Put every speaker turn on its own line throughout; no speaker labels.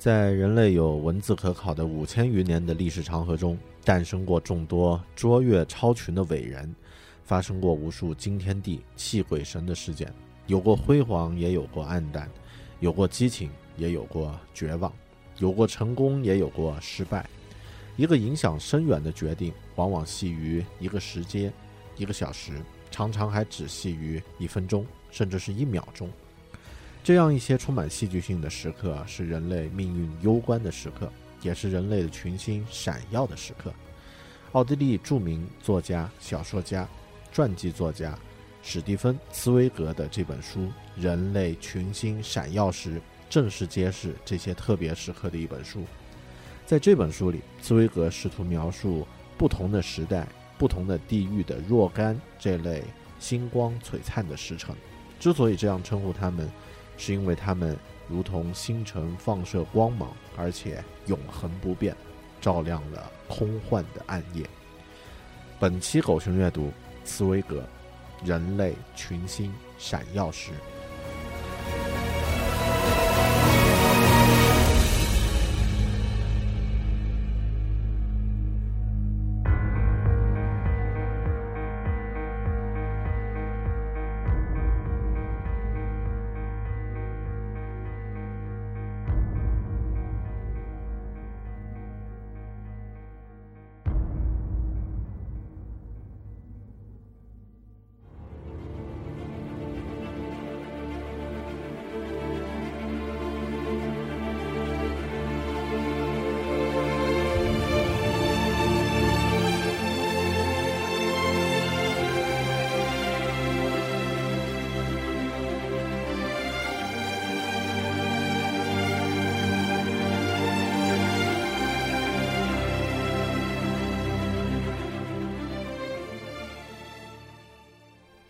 在人类有文字可考的五千余年的历史长河中，诞生过众多卓越超群的伟人，发生过无数惊天地泣鬼神的事件，有过辉煌，也有过黯淡，有过激情，也有过绝望，有过成功，也有过失败。一个影响深远的决定，往往系于一个时间、一个小时，常常还只系于一分钟，甚至是一秒钟。这样一些充满戏剧性的时刻，是人类命运攸关的时刻，也是人类的群星闪耀的时刻。奥地利著名作家、小说家、传记作家史蒂芬·茨威格的这本书《人类群星闪耀时》，正是揭示这些特别时刻的一本书。在这本书里，茨威格试图描述不同的时代、不同的地域的若干这类星光璀璨的时辰。之所以这样称呼他们。是因为它们如同星辰放射光芒，而且永恒不变，照亮了空幻的暗夜。本期狗熊阅读，茨威格，《人类群星闪耀时》。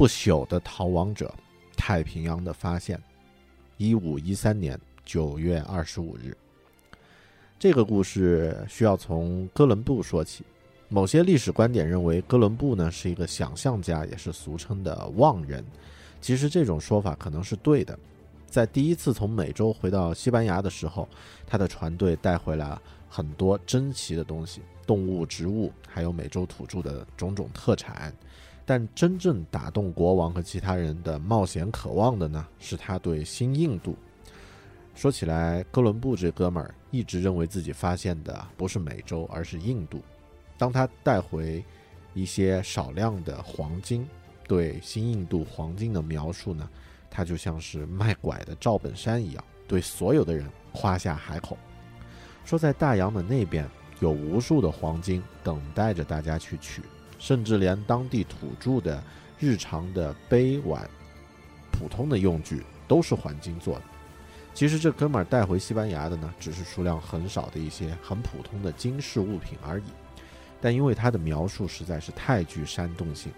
不朽的逃亡者，太平洋的发现，一五一三年九月二十五日。这个故事需要从哥伦布说起。某些历史观点认为，哥伦布呢是一个想象家，也是俗称的妄人。其实这种说法可能是对的。在第一次从美洲回到西班牙的时候，他的船队带回来很多珍奇的东西，动物、植物，还有美洲土著的种种特产。但真正打动国王和其他人的冒险渴望的呢，是他对新印度。说起来，哥伦布这哥们儿一直认为自己发现的不是美洲，而是印度。当他带回一些少量的黄金，对新印度黄金的描述呢，他就像是卖拐的赵本山一样，对所有的人夸下海口，说在大洋的那边有无数的黄金等待着大家去取，甚至连当地土著的日常的杯碗、普通的用具都是黄金做的。其实这哥们儿带回西班牙的呢，只是数量很少的一些很普通的金饰物品而已。但因为他的描述实在是太具煽动性，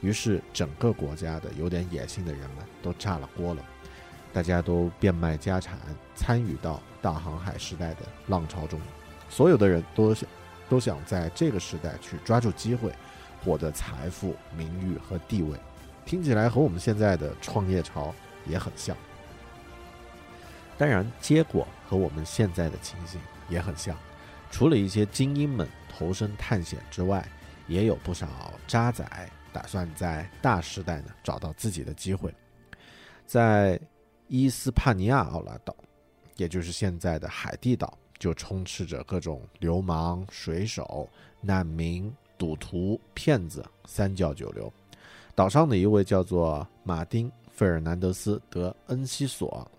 于是整个国家的有点野心的人们都炸了锅了，大家都变卖家产，参与到大航海时代的浪潮中。所有的人都想都想在这个时代去抓住机会，获得财富、名誉和地位。听起来和我们现在的创业潮也很像。当然，结果和我们现在的情形也很像。除了一些精英们投身探险之外，也有不少渣仔打算在大时代呢找到自己的机会。在伊斯帕尼亚奥拉岛，也就是现在的海地岛，就充斥着各种流氓、水手、难民、赌徒、骗子，三教九流。岛上的一位叫做马丁·费尔南德斯·德恩西索。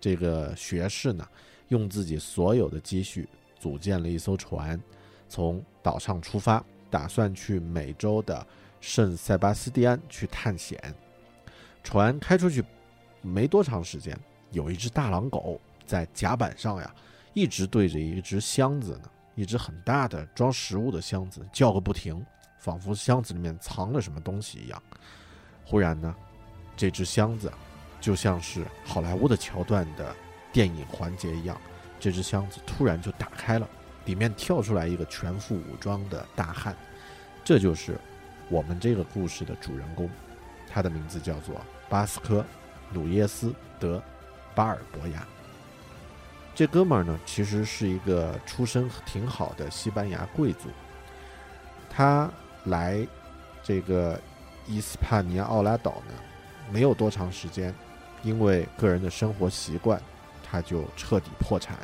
这个学士呢，用自己所有的积蓄组建了一艘船，从岛上出发，打算去美洲的圣塞巴斯蒂安去探险。船开出去没多长时间，有一只大狼狗在甲板上呀，一直对着一只箱子呢，一只很大的装食物的箱子叫个不停，仿佛箱子里面藏了什么东西一样。忽然呢，这只箱子。就像是好莱坞的桥段的电影环节一样，这只箱子突然就打开了，里面跳出来一个全副武装的大汉，这就是我们这个故事的主人公，他的名字叫做巴斯科·努耶斯·德·巴尔博亚。这哥们儿呢，其实是一个出身挺好的西班牙贵族，他来这个伊斯帕尼亚奥拉岛呢，没有多长时间。因为个人的生活习惯，他就彻底破产，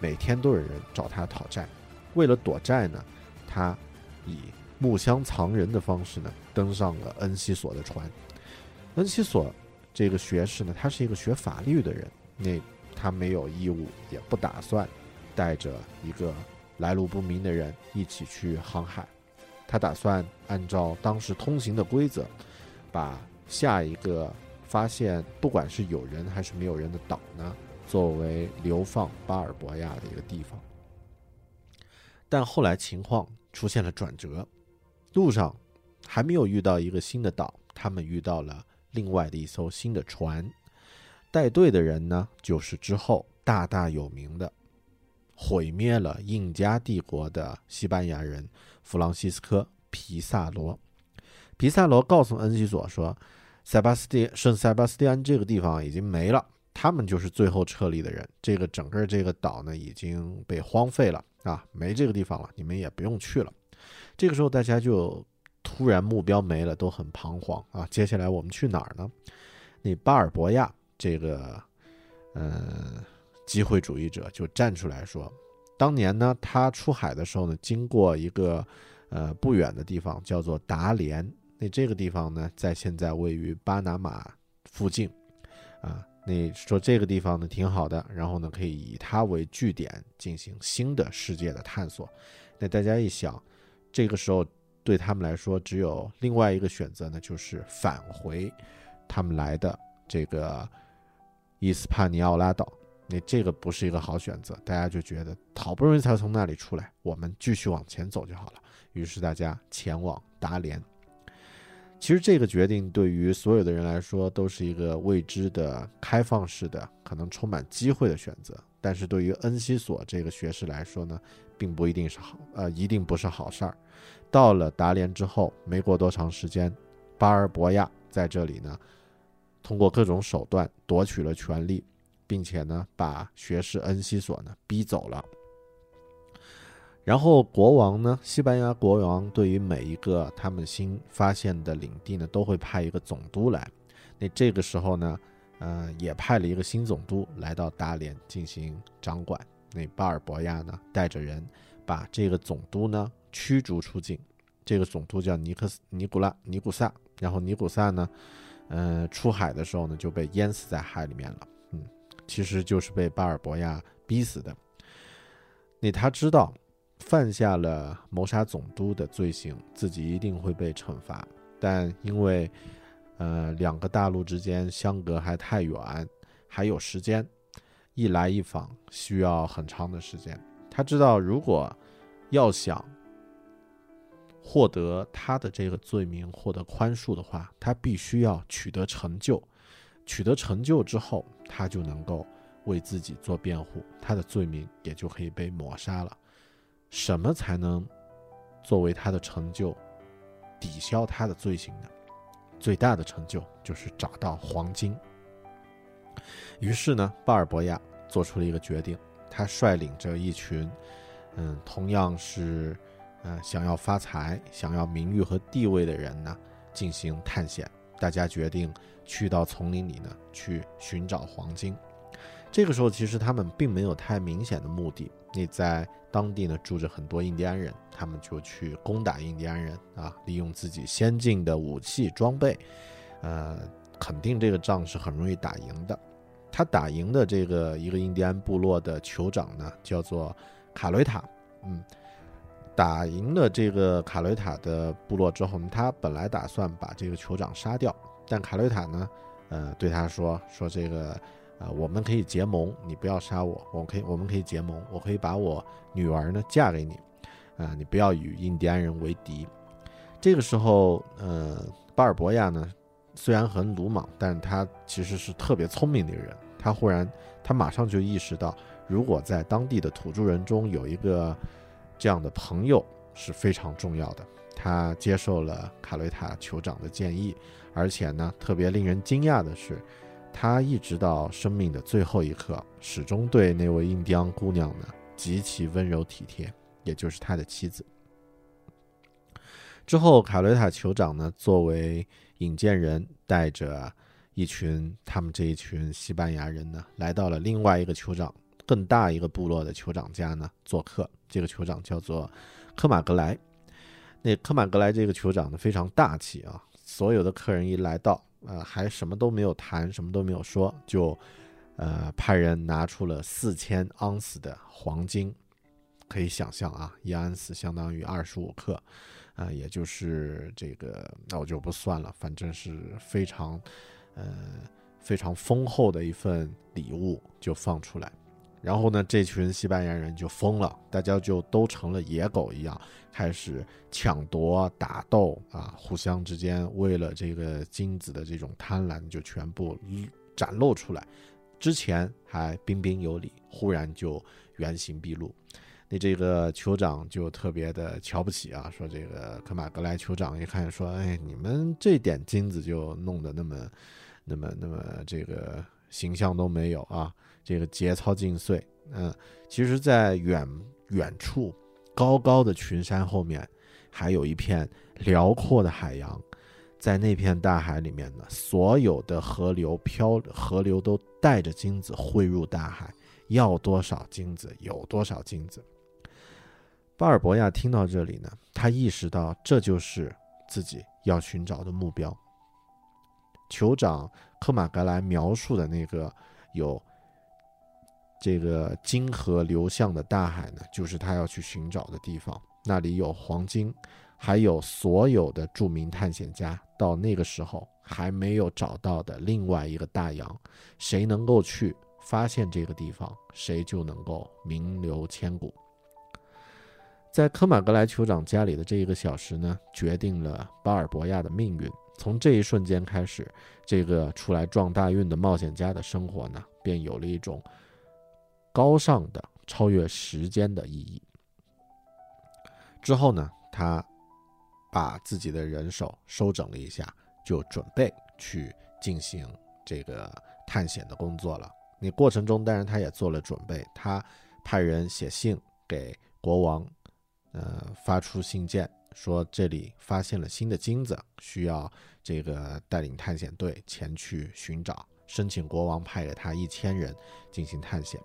每天都有人找他讨债。为了躲债呢，他以木箱藏人的方式呢，登上了恩西索的船。恩西索这个学士呢，他是一个学法律的人，那他没有义务，也不打算带着一个来路不明的人一起去航海。他打算按照当时通行的规则，把下一个。发现不管是有人还是没有人的岛呢，作为流放巴尔博亚的一个地方。但后来情况出现了转折，路上还没有遇到一个新的岛，他们遇到了另外的一艘新的船。带队的人呢，就是之后大大有名的毁灭了印加帝国的西班牙人弗朗西斯科·皮萨罗。皮萨罗告诉恩西索说。塞巴斯蒂圣塞巴斯蒂安这个地方已经没了，他们就是最后撤离的人。这个整个这个岛呢已经被荒废了啊，没这个地方了，你们也不用去了。这个时候大家就突然目标没了，都很彷徨啊。接下来我们去哪儿呢？那巴尔博亚这个嗯机会主义者就站出来说，当年呢他出海的时候呢，经过一个呃不远的地方，叫做达连。那这个地方呢，在现在位于巴拿马附近，啊，那说这个地方呢挺好的，然后呢可以以它为据点进行新的世界的探索。那大家一想，这个时候对他们来说只有另外一个选择呢，就是返回他们来的这个伊斯帕尼奥拉岛。那这个不是一个好选择，大家就觉得好不容易才从那里出来，我们继续往前走就好了。于是大家前往达连。其实这个决定对于所有的人来说都是一个未知的、开放式的、可能充满机会的选择。但是对于恩西索这个学士来说呢，并不一定是好，呃，一定不是好事儿。到了达连之后，没过多长时间，巴尔博亚在这里呢，通过各种手段夺取了权力，并且呢，把学士恩西索呢逼走了。然后国王呢，西班牙国王对于每一个他们新发现的领地呢，都会派一个总督来。那这个时候呢，呃，也派了一个新总督来到大连进行掌管。那巴尔博亚呢，带着人把这个总督呢驱逐出境。这个总督叫尼克斯尼古拉尼古萨，然后尼古萨呢，呃，出海的时候呢就被淹死在海里面了。嗯，其实就是被巴尔博亚逼死的。那他知道犯下了谋杀总督的罪行，自己一定会被惩罚，但因为呃两个大陆之间相隔还太远，还有时间。一来一往需要很长的时间。他知道，如果要想获得他的这个罪名获得宽恕的话，他必须要取得成就。取得成就之后，他就能够为自己做辩护，他的罪名也就可以被抹杀了。什么才能作为他的成就，抵消他的罪行呢？最大的成就就是找到黄金。于是呢，巴尔博亚做出了一个决定，他率领着一群，嗯，同样是，呃，想要发财、想要名誉和地位的人呢，进行探险。大家决定去到丛林里呢，去寻找黄金。这个时候，其实他们并没有太明显的目的。你在当地呢住着很多印第安人，他们就去攻打印第安人啊，利用自己先进的武器装备，呃，肯定这个仗是很容易打赢的。他打赢的这个一个印第安部落的酋长呢，叫做卡雷塔。嗯，打赢了这个卡雷塔的部落之后，他本来打算把这个酋长杀掉，但卡雷塔呢，呃，对他说说这个，呃，我们可以结盟，你不要杀我，我可以，我们可以结盟，我可以把我女儿呢嫁给你，啊，你不要与印第安人为敌。这个时候，呃，巴尔博亚呢？虽然很鲁莽，但是他其实是特别聪明的一个人。他忽然，他马上就意识到，如果在当地的土著人中有一个这样的朋友是非常重要的。他接受了卡雷塔酋长的建议，而且呢，特别令人惊讶的是，他一直到生命的最后一刻，始终对那位印第安姑娘呢极其温柔体贴，也就是他的妻子。之后，卡雷塔酋长呢，作为引荐人带着一群他们这一群西班牙人呢，来到了另外一个酋长更大一个部落的酋长家呢做客。这个酋长叫做科马格莱。那科马格莱这个酋长呢非常大气啊，所有的客人一来到，呃，还什么都没有谈，什么都没有说，就呃派人拿出了四千盎司的黄金。可以想象啊，一盎司相当于二十五克。啊，也就是这个，那我就不算了，反正是非常，呃，非常丰厚的一份礼物就放出来，然后呢，这群西班牙人就疯了，大家就都成了野狗一样，开始抢夺、打斗啊，互相之间为了这个金子的这种贪婪，就全部展露出来，之前还彬彬有礼，忽然就原形毕露。那这个酋长就特别的瞧不起啊，说这个科马格莱酋长一看说，哎，你们这点金子就弄得那么，那么那么这个形象都没有啊，这个节操尽碎。嗯，其实，在远远处高高的群山后面，还有一片辽阔的海洋，在那片大海里面呢，所有的河流漂河流都带着金子汇入大海，要多少金子有多少金子。巴尔博亚听到这里呢，他意识到这就是自己要寻找的目标。酋长科马格莱描述的那个有这个金河流向的大海呢，就是他要去寻找的地方。那里有黄金，还有所有的著名探险家到那个时候还没有找到的另外一个大洋。谁能够去发现这个地方，谁就能够名留千古。在科马格莱酋长家里的这一个小时呢，决定了巴尔博亚的命运。从这一瞬间开始，这个出来撞大运的冒险家的生活呢，便有了一种高尚的、超越时间的意义。之后呢，他把自己的人手收整了一下，就准备去进行这个探险的工作了。你过程中，当然他也做了准备，他派人写信给国王。呃，发出信件说这里发现了新的金子，需要这个带领探险队前去寻找，申请国王派给他一千人进行探险。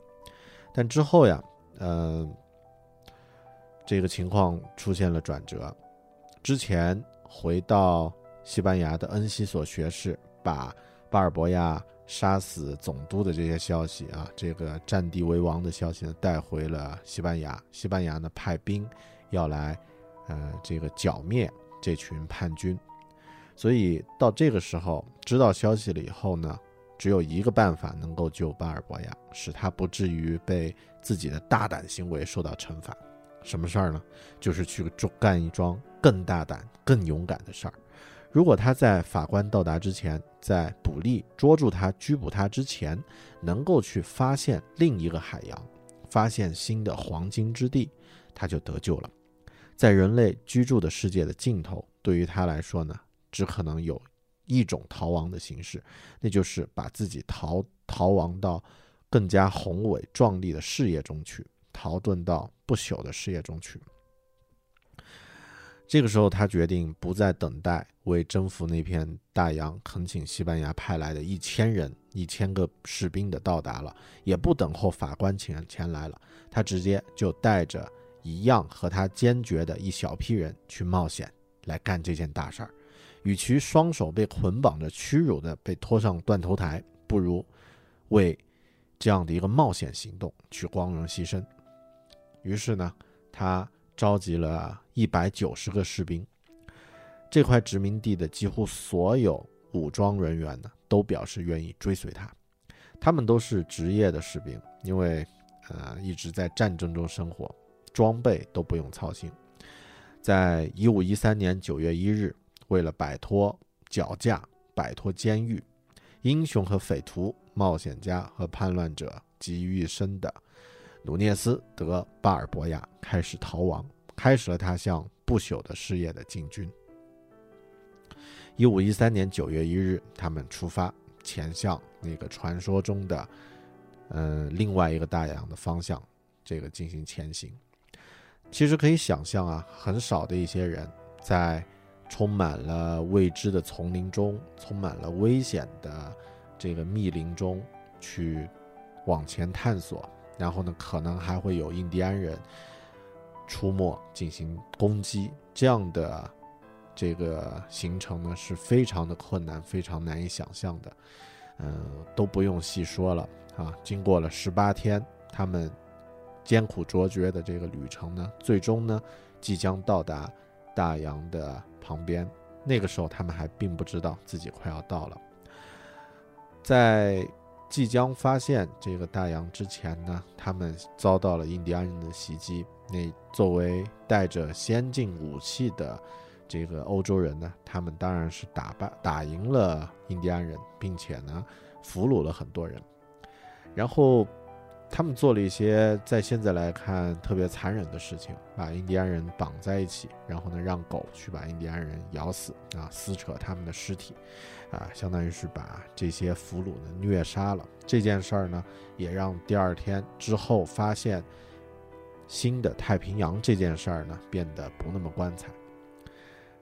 但之后呀，呃，这个情况出现了转折。之前回到西班牙的恩西索学士把巴尔博亚杀死总督的这些消息啊，这个占地为王的消息呢，带回了西班牙。西班牙呢派兵要来，呃，这个剿灭这群叛军。所以到这个时候知道消息了以后呢，只有一个办法能够救巴尔博亚，使他不至于被自己的大胆行为受到惩罚。什么事儿呢？就是去干一桩更大胆、更勇敢的事儿。如果他在法官到达之前，在捕利捉住他、拘捕他之前，能够去发现另一个海洋，发现新的黄金之地，他就得救了。在人类居住的世界的尽头，对于他来说呢，只可能有一种逃亡的形式，那就是把自己逃逃亡到更加宏伟壮丽的事业中去。逃遁到不朽的事业中去。这个时候，他决定不再等待为征服那片大洋，恳请西班牙派来的一千人、一千个士兵的到达了，也不等候法官前前来了。他直接就带着一样和他坚决的一小批人去冒险来干这件大事儿。与其双手被捆绑着屈辱的被拖上断头台，不如为这样的一个冒险行动去光荣牺牲。于是呢，他召集了一百九十个士兵。这块殖民地的几乎所有武装人员呢，都表示愿意追随他。他们都是职业的士兵，因为呃一直在战争中生活，装备都不用操心。在一五一三年九月一日，为了摆脱绞架、摆脱监狱，英雄和匪徒、冒险家和叛乱者集于一身的。努涅斯·德·巴尔博亚开始逃亡，开始了他向不朽的事业的进军。一五一三年九月一日，他们出发，前向那个传说中的，嗯，另外一个大洋的方向，这个进行前行。其实可以想象啊，很少的一些人在充满了未知的丛林中，充满了危险的这个密林中去往前探索。然后呢，可能还会有印第安人出没进行攻击，这样的这个行程呢是非常的困难，非常难以想象的。嗯，都不用细说了啊。经过了十八天，他们艰苦卓绝的这个旅程呢，最终呢，即将到达大洋的旁边。那个时候，他们还并不知道自己快要到了，在。即将发现这个大洋之前呢，他们遭到了印第安人的袭击。那作为带着先进武器的这个欧洲人呢，他们当然是打败、打赢了印第安人，并且呢，俘虏了很多人。然后。他们做了一些在现在来看特别残忍的事情，把印第安人绑在一起，然后呢让狗去把印第安人咬死啊，撕扯他们的尸体，啊，相当于是把这些俘虏呢虐杀了。这件事儿呢，也让第二天之后发现新的太平洋这件事儿呢变得不那么光彩。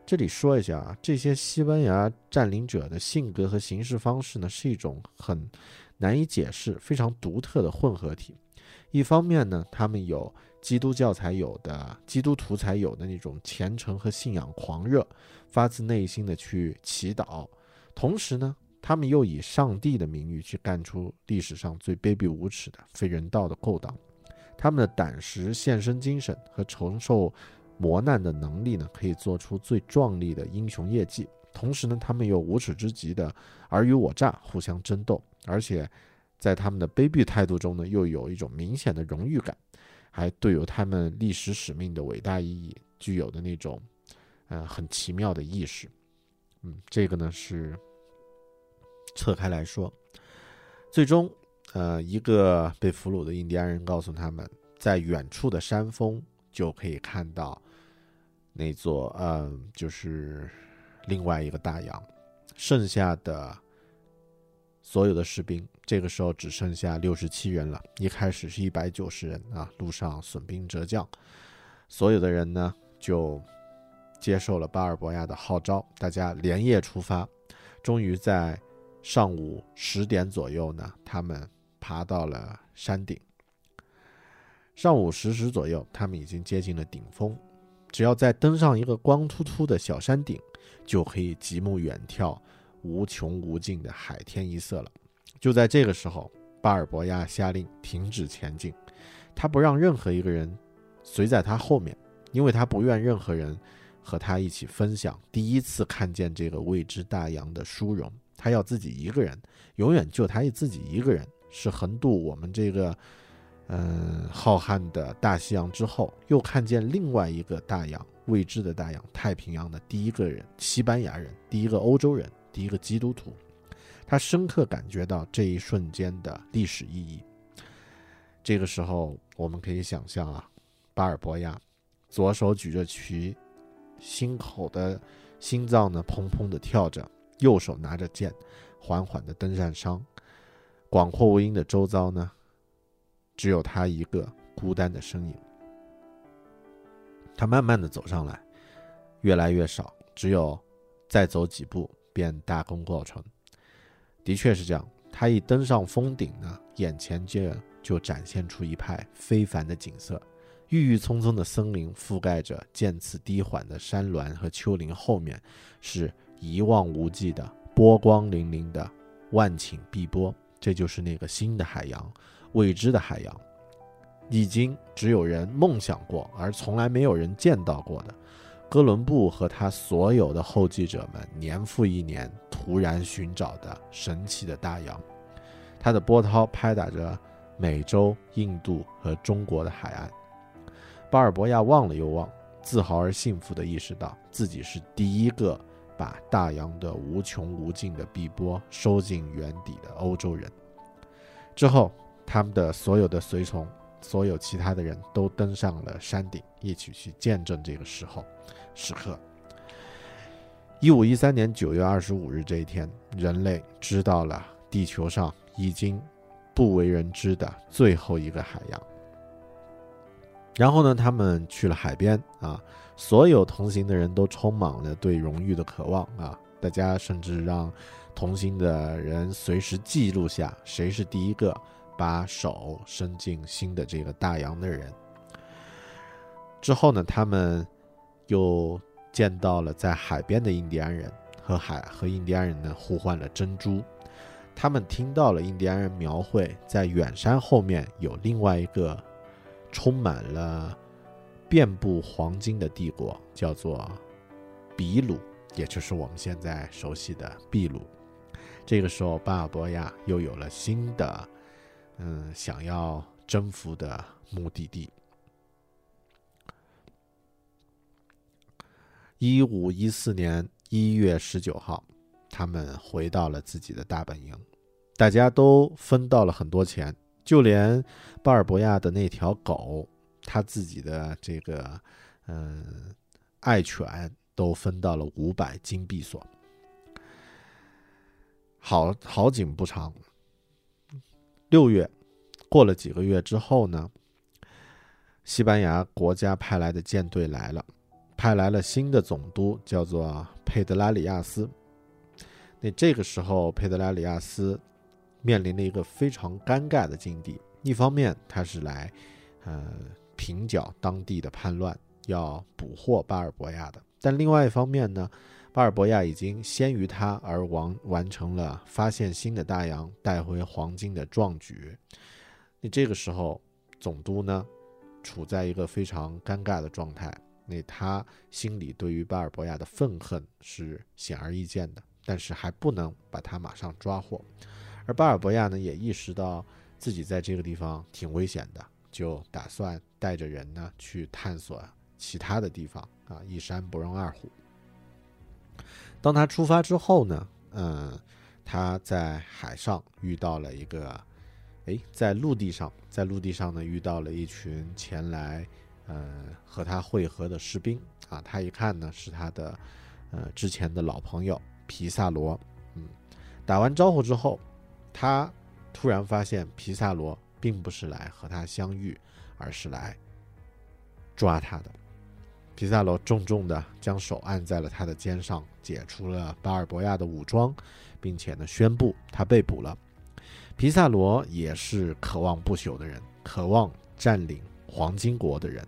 这里说一下啊，这些西班牙占领者的性格和行事方式呢，是一种很。难以解释，非常独特的混合体。一方面呢，他们有基督教才有的、基督徒才有的那种虔诚和信仰狂热，发自内心的去祈祷；同时呢，他们又以上帝的名誉去干出历史上最卑鄙无耻的、非人道的勾当。他们的胆识、献身精神和承受磨难的能力呢，可以做出最壮丽的英雄业绩。同时呢，他们又无耻之极的尔虞我诈，互相争斗。而且，在他们的卑鄙态度中呢，又有一种明显的荣誉感，还对有他们历史使命的伟大意义具有的那种，呃，很奇妙的意识。嗯，这个呢是侧开来说，最终，呃，一个被俘虏的印第安人告诉他们，在远处的山峰就可以看到那座，嗯，就是另外一个大洋，剩下的。所有的士兵这个时候只剩下六十七人了。一开始是一百九十人啊，路上损兵折将，所有的人呢就接受了巴尔博亚的号召，大家连夜出发。终于在上午十点左右呢，他们爬到了山顶。上午十时左右，他们已经接近了顶峰。只要再登上一个光秃秃的小山顶，就可以极目远眺无穷无尽的海天一色了。就在这个时候，巴尔博亚下令停止前进，他不让任何一个人随在他后面，因为他不愿任何人和他一起分享第一次看见这个未知大洋的殊荣。他要自己一个人，永远就他自己一个人，是横渡我们这个。嗯，浩瀚的大西洋之后，又看见另外一个大洋，未知的大洋——太平洋的第一个人，西班牙人，第一个欧洲人，第一个基督徒。他深刻感觉到这一瞬间的历史意义。这个时候，我们可以想象啊，巴尔博亚左手举着旗，心口的心脏呢砰砰的跳着，右手拿着剑，缓缓的登上山。广阔无垠的周遭呢？只有他一个孤单的身影。他慢慢的走上来，越来越少，只有再走几步便大功告成。的确是这样，他一登上峰顶呢，眼前就就展现出一派非凡的景色。郁郁葱葱的森林覆盖着渐次低缓的山峦和丘陵，后面是一望无际的波光粼粼的万顷碧波，这就是那个新的海洋。未知的海洋，已经只有人梦想过，而从来没有人见到过的。哥伦布和他所有的后继者们，年复一年突然寻找的神奇的大洋，它的波涛拍打着美洲、印度和中国的海岸。巴尔博亚望了又望，自豪而幸福地意识到自己是第一个把大洋的无穷无尽的碧波收进眼底的欧洲人。之后。他们的所有的随从，所有其他的人都登上了山顶，一起去见证这个时候时刻。一五一三年九月二十五日这一天，人类知道了地球上已经不为人知的最后一个海洋。然后呢，他们去了海边啊，所有同行的人都充满了对荣誉的渴望啊，大家甚至让同行的人随时记录下谁是第一个。把手伸进新的这个大洋的人之后呢，他们又见到了在海边的印第安人和海和印第安人呢互换了珍珠。他们听到了印第安人描绘在远山后面有另外一个充满了遍布黄金的帝国，叫做比鲁，也就是我们现在熟悉的秘鲁。这个时候，巴尔博亚又有了新的。嗯，想要征服的目的地。一五一四年一月十九号，他们回到了自己的大本营，大家都分到了很多钱，就连巴尔博亚的那条狗，他自己的这个嗯爱犬都分到了五百金币所。好好景不长。六月，过了几个月之后呢？西班牙国家派来的舰队来了，派来了新的总督，叫做佩德拉里亚斯。那这个时候，佩德拉里亚斯面临了一个非常尴尬的境地：一方面，他是来呃平剿当地的叛乱，要捕获巴尔博亚的；但另外一方面呢？巴尔博亚已经先于他而完完成了发现新的大洋、带回黄金的壮举。那这个时候，总督呢，处在一个非常尴尬的状态。那他心里对于巴尔博亚的愤恨是显而易见的，但是还不能把他马上抓获。而巴尔博亚呢，也意识到自己在这个地方挺危险的，就打算带着人呢去探索其他的地方啊，一山不容二虎。当他出发之后呢，嗯，他在海上遇到了一个，哎，在陆地上，在陆地上呢遇到了一群前来，呃，和他会合的士兵啊。他一看呢是他的，呃，之前的老朋友皮萨罗。嗯，打完招呼之后，他突然发现皮萨罗并不是来和他相遇，而是来抓他的。皮萨罗重重地将手按在了他的肩上，解除了巴尔博亚的武装，并且呢宣布他被捕了。皮萨罗也是渴望不朽的人，渴望占领黄金国的人。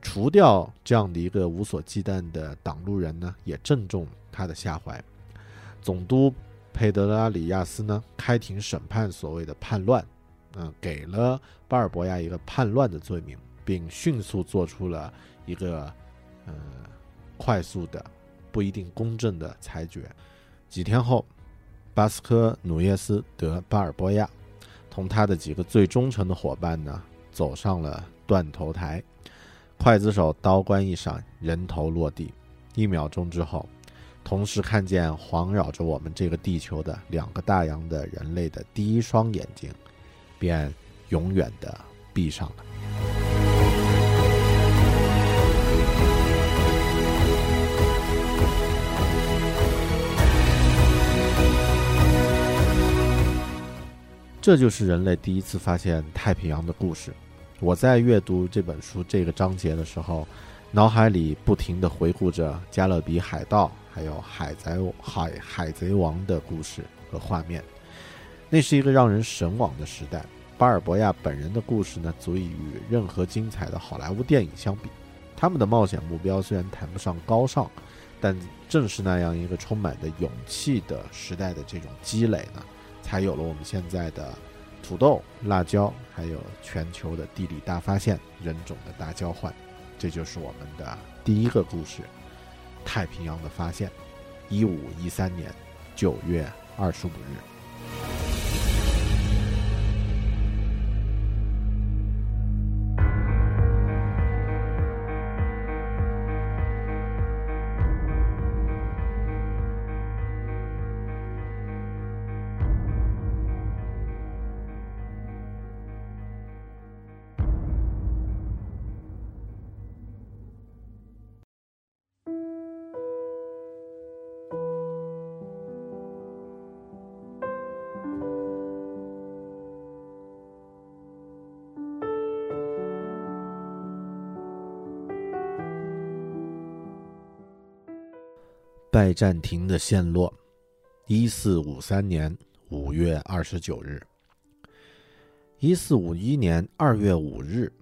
除掉这样的一个无所忌惮的挡路人呢，也正中他的下怀。总督佩德拉里亚斯呢，开庭审判所谓的叛乱，嗯，给了巴尔博亚一个叛乱的罪名，并迅速做出了一个呃快速的、不一定公正的裁决。几天后，巴斯科努耶斯德巴尔博亚同他的几个最忠诚的伙伴呢，走上了断头台。刽子手刀光一闪，人头落地。一秒钟之后，同时看见环绕着我们这个地球的两个大洋的人类的第一双眼睛，便永远的闭上了。这就是人类第一次发现太平洋的故事。我在阅读这本书这个章节的时候，脑海里不停地回顾着《加勒比海盗》还有《海贼海海贼王》的故事和画面。那是一个让人神往的时代。巴尔博亚本人的故事呢，足以与任何精彩的好莱坞电影相比。他们的冒险目标虽然谈不上高尚，但正是那样一个充满的勇气的时代的这种积累呢，才有了我们现在的。土豆、辣椒，还有全球的地理大发现、人种的大交换，这就是我们的第一个故事——太平洋的发现。一五一三年九月二十五日。拜占庭的陷落，一四五三年五月二十九日。一四五一年二月五日，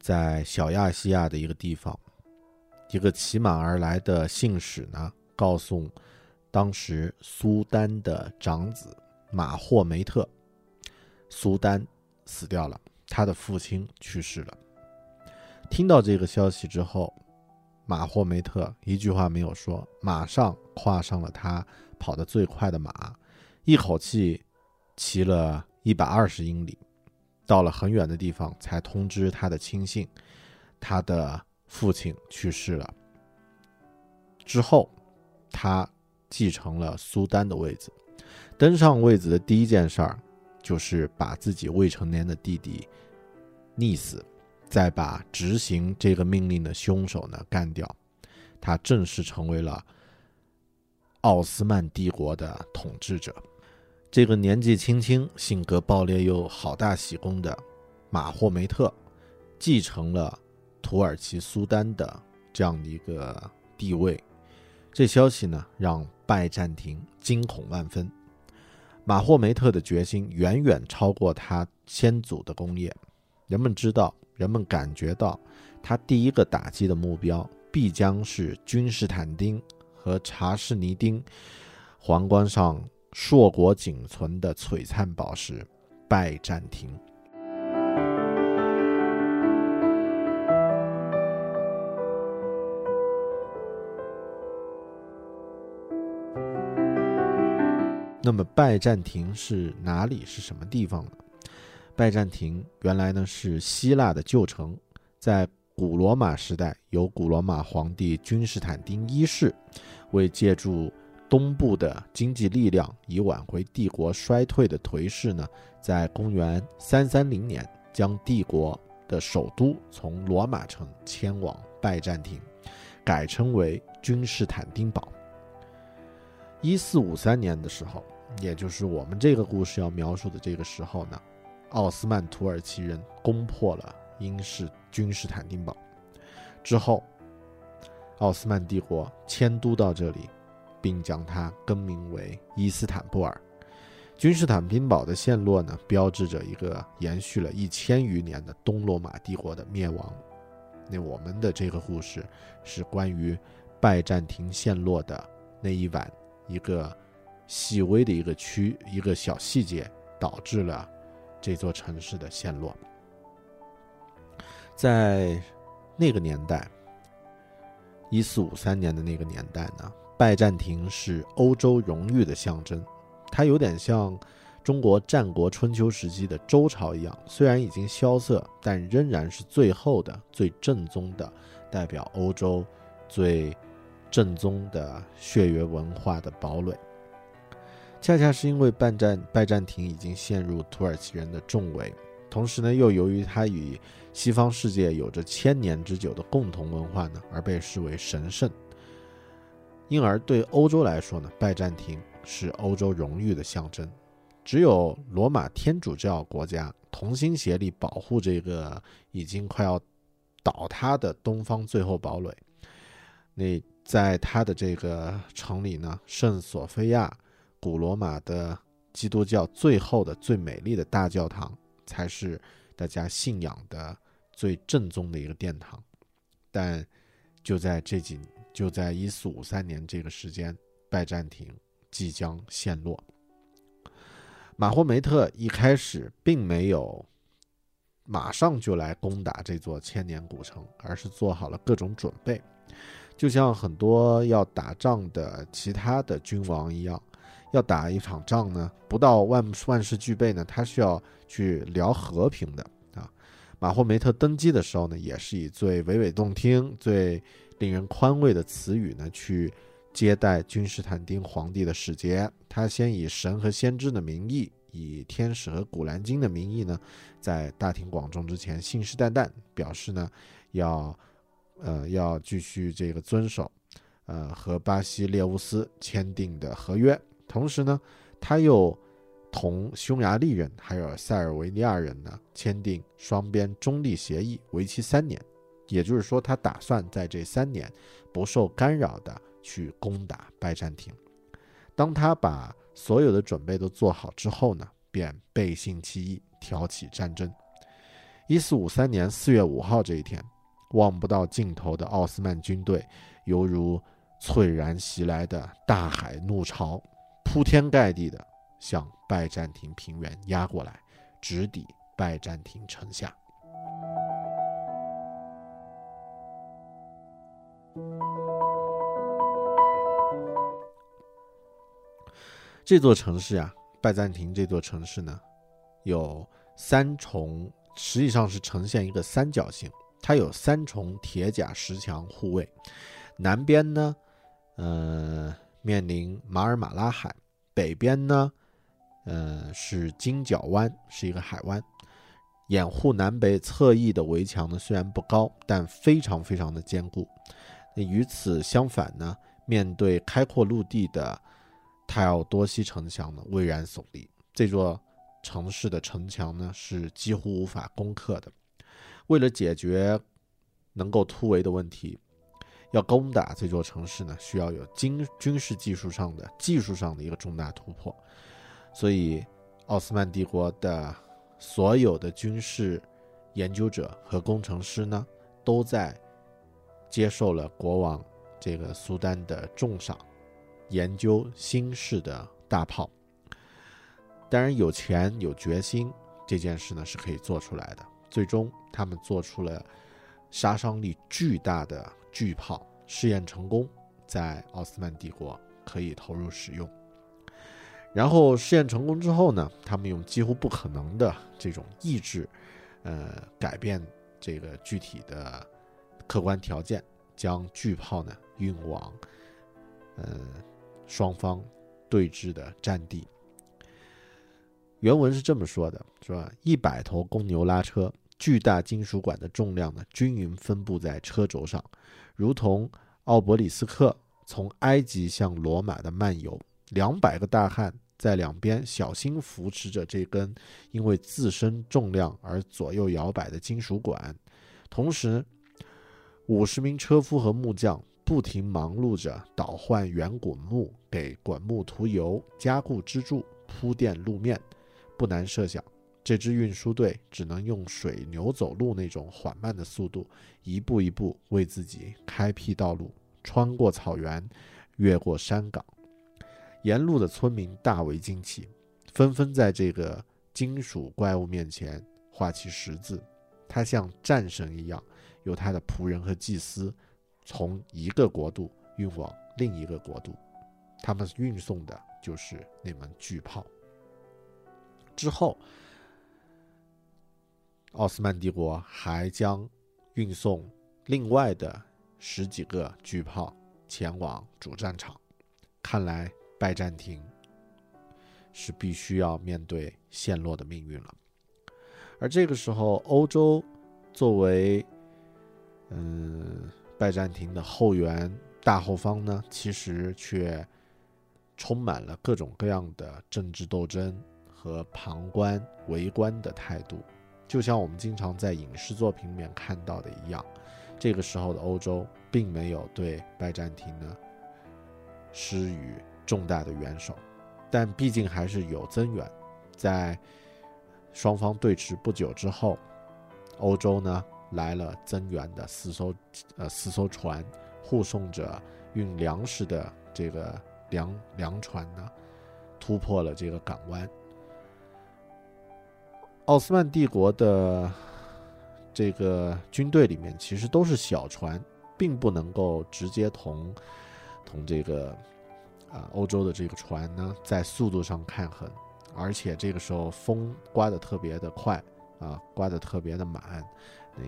在小亚细亚的一个地方，一个骑马而来的信使呢，告诉当时苏丹的长子马霍梅特，苏丹死掉了，他的父亲去世了。听到这个消息之后。马霍梅特一句话没有说，马上跨上了他跑得最快的马，一口气骑了一百二十英里，到了很远的地方才通知他的亲信，他的父亲去世了。之后，他继承了苏丹的位子，登上位子的第一件事儿就是把自己未成年的弟弟溺死。再把执行这个命令的凶手呢干掉，他正式成为了奥斯曼帝国的统治者。这个年纪轻轻、性格暴烈又好大喜功的马霍梅特，继承了土耳其苏丹的这样的一个地位。这消息呢，让拜占庭惊恐万分。马霍梅特的决心远远超过他先祖的功业，人们知道。人们感觉到，他第一个打击的目标必将是君士坦丁和查士尼丁皇冠上硕果仅存的璀璨宝石——拜占庭。那么，拜占庭是哪里？是什么地方呢？拜占庭原来呢是希腊的旧城，在古罗马时代，由古罗马皇帝君士坦丁一世为借助东部的经济力量以挽回帝国衰退的颓势呢，在公元三三零年将帝国的首都从罗马城迁往拜占庭，改称为君士坦丁堡。一四五三年的时候，也就是我们这个故事要描述的这个时候呢。奥斯曼土耳其人攻破了英式君士坦丁堡之后，奥斯曼帝国迁都到这里，并将它更名为伊斯坦布尔。君士坦丁堡的陷落呢，标志着一个延续了一千余年的东罗马帝国的灭亡。那我们的这个故事是关于拜占庭陷落的那一晚一个细微的一个区一个小细节导致了这座城市的陷落。在那个年代，一四五三年的那个年代呢，拜占庭是欧洲荣誉的象征，它有点像。中国战国春秋时期的周朝一样，虽然已经萧瑟，但仍然是最后的、最正宗的代表欧洲最正宗的血缘文化的堡垒。恰恰是因为拜占拜占庭已经陷入土耳其人的重围，同时呢，又由于它与西方世界有着千年之久的共同文化呢，而被视为神圣。因而对欧洲来说呢，拜占庭是欧洲荣誉的象征。只有罗马天主教国家同心协力保护这个已经快要倒塌的东方最后堡垒。那在他的这个城里呢，圣索菲亚，古罗马的基督教最后的最美丽的大教堂，才是大家信仰的最正宗的一个殿堂。但就在这几，就在一四五三年这个时间，拜占庭即将陷落。马霍梅特一开始并没有马上就来攻打这座千年古城，而是做好了各种准备，就像很多要打仗的其他的君王一样，要打一场仗呢，不到万万事俱备呢，他需要去聊和平的啊。马霍梅特登基的时候呢，也是以最娓娓动听、最令人宽慰的词语呢去。接待君士坦丁皇帝的使节，他先以神和先知的名义，以天使和古兰经的名义呢，在大庭广众之前信誓旦旦表示呢，要，呃，要继续这个遵守，呃，和巴西列乌斯签订的合约。同时呢，他又同匈牙利人还有塞尔维利亚人呢签订双边中立协议，为期三年。也就是说，他打算在这三年不受干扰的。去攻打拜占庭。当他把所有的准备都做好之后呢，便背信弃义，挑起战争。一四五三年四月五号这一天，望不到尽头的奥斯曼军队，犹如猝然袭来的大海怒潮，铺天盖地的向拜占庭平原压过来，直抵拜占庭城下。这座城市啊，拜占庭这座城市呢，有三重，实际上是呈现一个三角形。它有三重铁甲石墙护卫，南边呢，呃，面临马尔马拉海；北边呢，呃，是金角湾，是一个海湾，掩护南北侧翼的围墙呢，虽然不高，但非常非常的坚固。那与此相反呢，面对开阔陆地的。泰奥多西城墙呢巍然耸立，这座城市的城墙呢是几乎无法攻克的。为了解决能够突围的问题，要攻打这座城市呢，需要有军军事技术上的技术上的一个重大突破。所以，奥斯曼帝国的所有的军事研究者和工程师呢，都在接受了国王这个苏丹的重赏。研究新式的大炮，当然有钱有决心，这件事呢是可以做出来的。最终，他们做出了杀伤力巨大的巨炮，试验成功，在奥斯曼帝国可以投入使用。然后试验成功之后呢，他们用几乎不可能的这种意志，呃，改变这个具体的客观条件，将巨炮呢运往，呃。双方对峙的战地，原文是这么说的：说一百头公牛拉车，巨大金属管的重量呢均匀分布在车轴上，如同奥伯里斯克从埃及向罗马的漫游。两百个大汉在两边小心扶持着这根因为自身重量而左右摇摆的金属管，同时五十名车夫和木匠。不停忙碌着倒换圆滚木，给滚木涂油、加固支柱、铺垫路面。不难设想，这支运输队只能用水牛走路那种缓慢的速度，一步一步为自己开辟道路，穿过草原，越过山岗。沿路的村民大为惊奇，纷纷在这个金属怪物面前画起十字。他像战神一样，由他的仆人和祭司从一个国度运往另一个国度。他们运送的就是那门巨炮。之后，奥斯曼帝国还将运送另外的十几个巨炮前往主战场。看来，拜占庭是必须要面对陷落的命运了。而这个时候，欧洲作为嗯拜占庭的后援大后方呢，其实却充满了各种各样的政治斗争和旁观围观的态度，就像我们经常在影视作品里面看到的一样。这个时候的欧洲并没有对拜占庭呢施予重大的援手，但毕竟还是有增援，在。双方对峙不久之后，欧洲呢来了增援的四艘，呃四艘船，护送着运粮食的这个粮粮船呢，突破了这个港湾。奥斯曼帝国的这个军队里面其实都是小船，并不能够直接同同这个啊欧洲的这个船呢在速度上抗衡。而且这个时候风刮得特别的快啊，刮得特别的满，那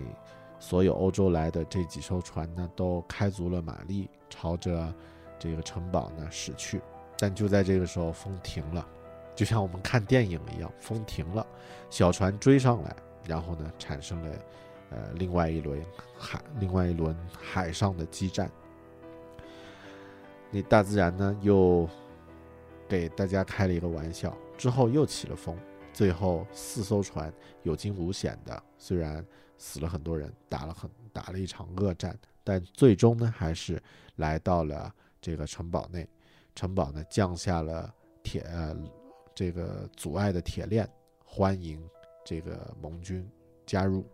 所有欧洲来的这几艘船呢，都开足了马力，朝着这个城堡呢驶去。但就在这个时候，风停了，就像我们看电影一样，风停了，小船追上来，然后呢，产生了呃另外一轮海，另外一轮海上的激战。那大自然呢，又给大家开了一个玩笑。之后又起了风，最后四艘船有惊无险的，虽然死了很多人，打了很打了一场恶战，但最终呢还是来到了这个城堡内。城堡呢降下了铁呃这个阻碍的铁链，欢迎这个盟军加入。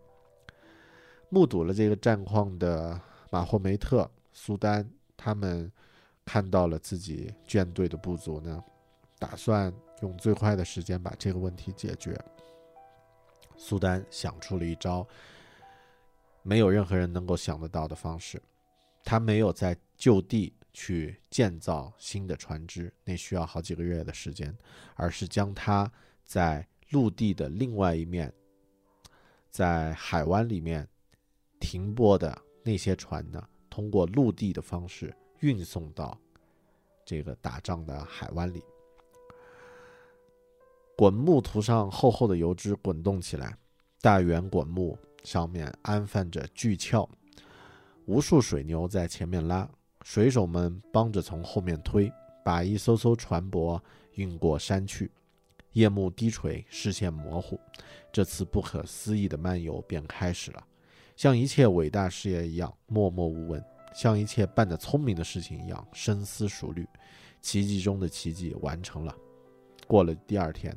目睹了这个战况的马霍梅特、苏丹，他们看到了自己舰队的不足呢，打算。用最快的时间把这个问题解决。苏丹想出了一招，没有任何人能够想得到的方式。他没有在就地去建造新的船只，那需要好几个月的时间，而是将它在陆地的另外一面，在海湾里面停泊的那些船呢，通过陆地的方式运送到这个打仗的海湾里。滚木涂上厚厚的油脂，滚动起来。大圆滚木上面安放着巨壳，无数水牛在前面拉，水手们帮着从后面推，把一艘艘船舶运过山去。夜幕低垂，视线模糊，这次不可思议的漫游便开始了。像一切伟大事业一样默默无闻，像一切办得聪明的事情一样深思熟虑。奇迹中的奇迹完成了。过了第二天。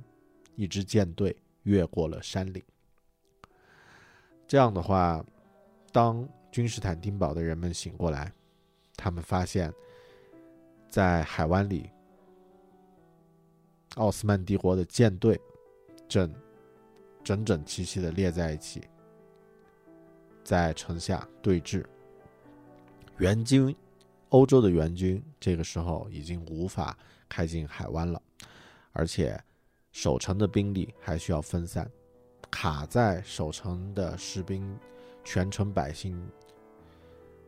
一支舰队越过了山岭。这样的话，当君士坦丁堡的人们醒过来，他们发现，在海湾里，奥斯曼帝国的舰队正整整齐齐的列在一起，在城下对峙。援军，欧洲的援军这个时候已经无法开进海湾了，而且。守城的兵力还需要分散，卡在守城的士兵、全城百姓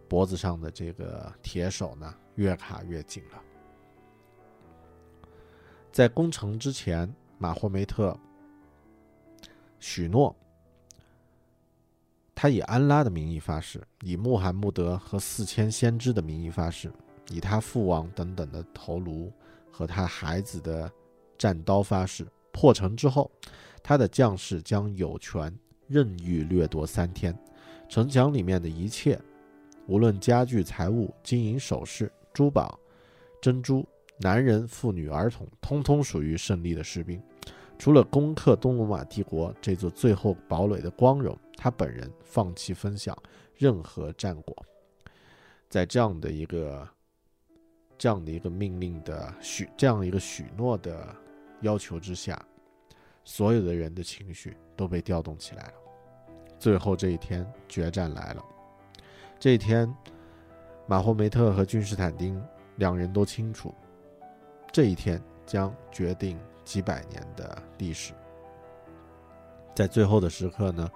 脖子上的这个铁手呢，越卡越紧了。在攻城之前，马霍梅特许诺，他以安拉的名义发誓，以穆罕默德和四千先知的名义发誓，以他父王等等的头颅和他孩子的。战刀发誓，破城之后，他的将士将有权任意掠夺三天，城墙里面的一切，无论家具、财物、金银首饰、珠宝、珍珠，男人、妇女、儿童，通通属于胜利的士兵。除了攻克东罗马帝国这座最后堡垒的光荣，他本人放弃分享任何战果。在这样的一个、这样的一个命令的许、这样一个许诺的要求之下，所有的人的情绪都被调动起来了。最后这一天，决战来了。这一天，马霍梅特和君士坦丁两人都清楚，这一天将决定几百年的历史。在最后的时刻呢，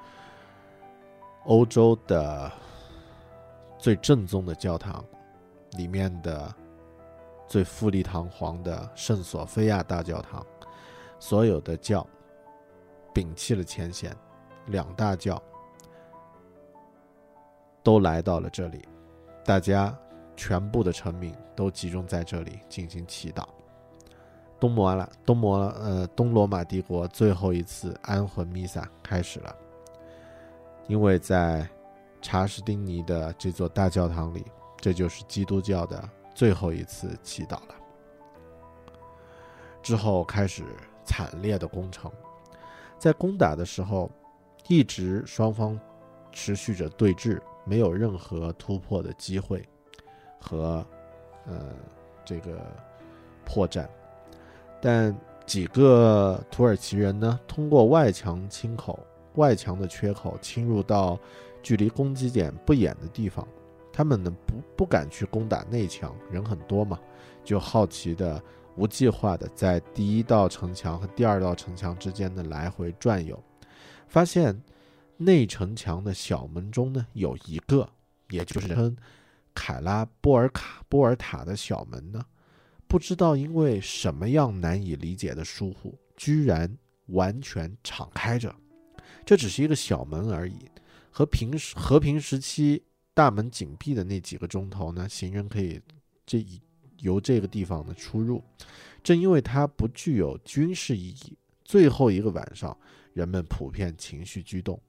欧洲的最正宗的教堂里面的最富丽堂皇的圣索菲亚大教堂，所有的教摒弃了前嫌，两大教。都来到了这里，大家全部的臣民都集中在这里进行祈祷。东摩拉东摩呃东罗马帝国最后一次安魂弥撒开始了，因为在查士丁尼的这座大教堂里，这就是基督教的最后一次祈祷了。之后开始惨烈的攻城，在攻打的时候，一直双方持续着对峙。没有任何突破的机会和呃这个破绽，但几个土耳其人呢，通过外墙清口、外墙的缺口侵入到距离攻击点不远的地方，他们呢不不敢去攻打内墙，人很多嘛，就好奇的、无计划的在第一道城墙和第二道城墙之间的来回转悠，发现。内城墙的小门中呢，有一个，也就是称凯拉波尔卡波尔塔的小门呢，不知道因为什么样难以理解的疏忽，居然完全敞开着。这只是一个小门而已，和平时和平时期大门紧闭的那几个钟头呢，行人可以这一由这个地方呢出入。正因为它不具有军事意义，最后一个晚上，人们普遍情绪激动。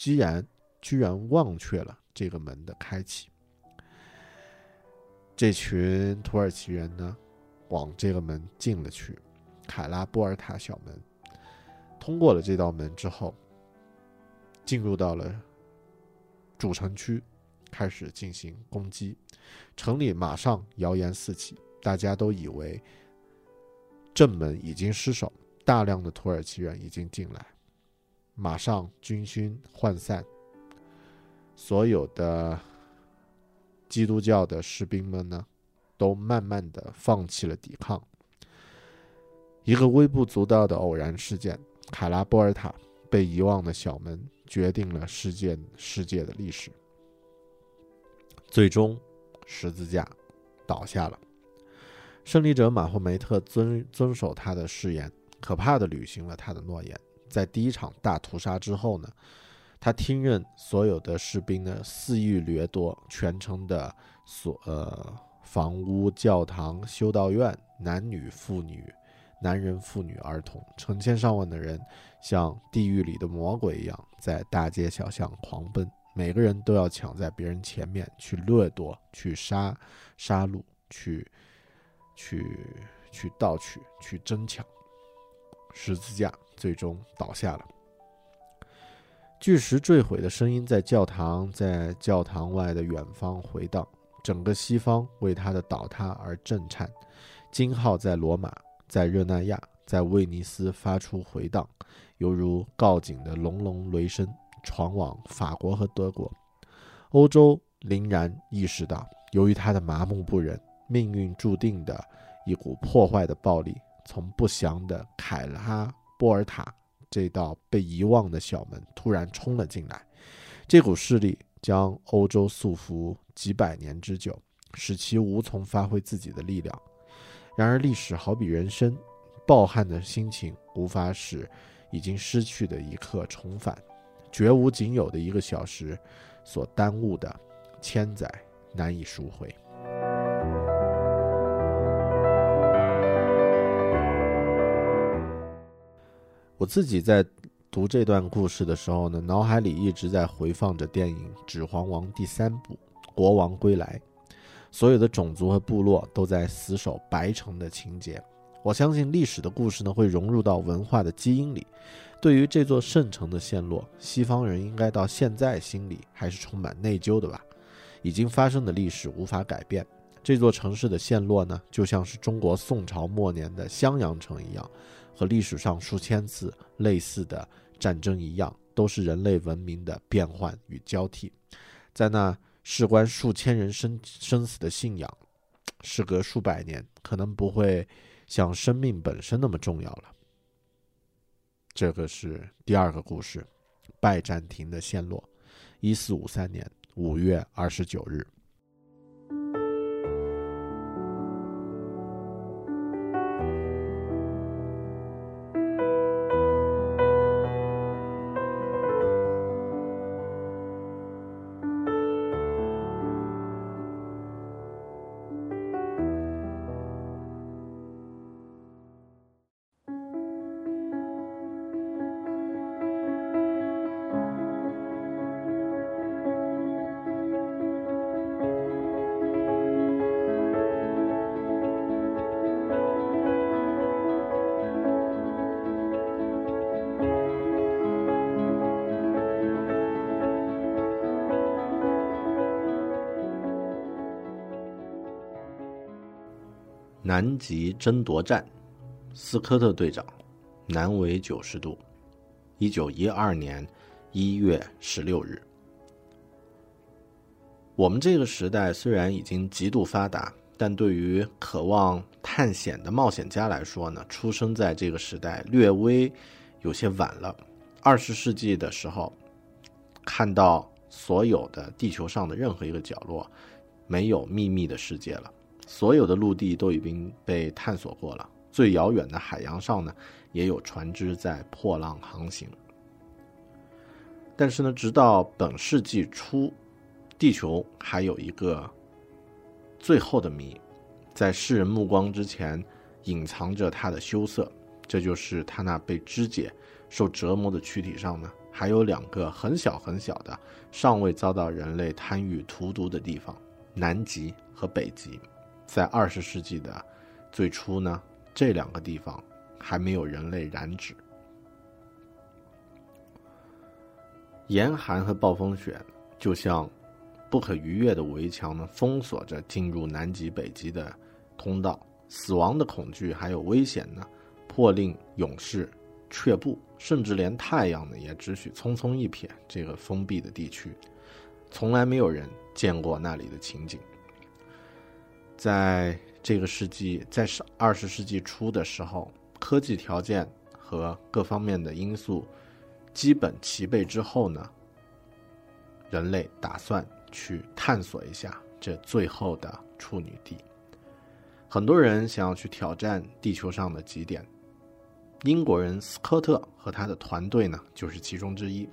居然居然忘却了这个门的开启，这群土耳其人呢，往这个门进了去，凯拉波尔塔小门，通过了这道门之后，进入到了主城区，开始进行攻击，城里马上谣言四起，大家都以为正门已经失守，大量的土耳其人已经进来。马上军心涣散，所有的基督教的士兵们呢，都慢慢的放弃了抵抗。一个微不足道的偶然事件——卡拉波尔塔被遗忘的小门，决定了世界世界的历史。最终，十字架倒下了。胜利者马霍梅特遵遵守他的誓言，可怕的履行了他的诺言。在第一场大屠杀之后呢，他听任所有的士兵呢肆意掠夺全城的所呃房屋、教堂、修道院，男女妇女、男人、妇女、儿童，成千上万的人像地狱里的魔鬼一样，在大街小巷狂奔，每个人都要抢在别人前面去掠夺、去杀杀戮、去去去盗取、去争抢。十字架。最终倒下了。巨石坠毁的声音在教堂，在教堂外的远方回荡，整个西方为它的倒塌而震颤。金号在罗马，在热那亚，在威尼斯发出回荡，犹如告警的隆隆雷声，传往法国和德国。欧洲凛然意识到，由于他的麻木不仁，命运注定的一股破坏的暴力，从不祥的凯拉。波尔塔这道被遗忘的小门突然冲了进来，这股势力将欧洲束缚几百年之久，使其无从发挥自己的力量。然而，历史好比人生，暴悍的心情无法使已经失去的一刻重返，绝无仅有的一个小时所耽误的千载难以赎回。我自己在读这段故事的时候呢，脑海里一直在回放着电影《指环王》第三部《国王归来》，所有的种族和部落都在死守白城的情节。我相信历史的故事呢会融入到文化的基因里。对于这座圣城的陷落，西方人应该到现在心里还是充满内疚的吧？已经发生的历史无法改变。这座城市的陷落呢，就像是中国宋朝末年的襄阳城一样，和历史上数千次类似的战争一样，都是人类文明的变换与交替。在那事关数千人生生死的信仰，时隔数百年，可能不会像生命本身那么重要了。这个是第二个故事，拜占庭的陷落，一四五三年五月二十九日。南极争夺战，斯科特队长，南纬九十度，一九一二年一月十六日。我们这个时代虽然已经极度发达，但对于渴望探险的冒险家来说呢，出生在这个时代略微有些晚了。二十世纪的时候，看到所有的地球上的任何一个角落，没有秘密的世界了。所有的陆地都已经被探索过了，最遥远的海洋上呢，也有船只在破浪航行。但是呢，直到本世纪初，地球还有一个最后的谜，在世人目光之前隐藏着它的羞涩，这就是它那被肢解、受折磨的躯体上呢，还有两个很小很小的、尚未遭到人类贪欲荼毒的地方——南极和北极。在二十世纪的最初呢，这两个地方还没有人类染指。严寒和暴风雪就像不可逾越的围墙呢，封锁着进入南极、北极的通道。死亡的恐惧还有危险呢，迫令勇士却步，甚至连太阳呢也只许匆匆一瞥这个封闭的地区。从来没有人见过那里的情景。在这个世纪，在二十世纪初的时候，科技条件和各方面的因素基本齐备之后呢，人类打算去探索一下这最后的处女地。很多人想要去挑战地球上的极点，英国人斯科特和他的团队呢，就是其中之一。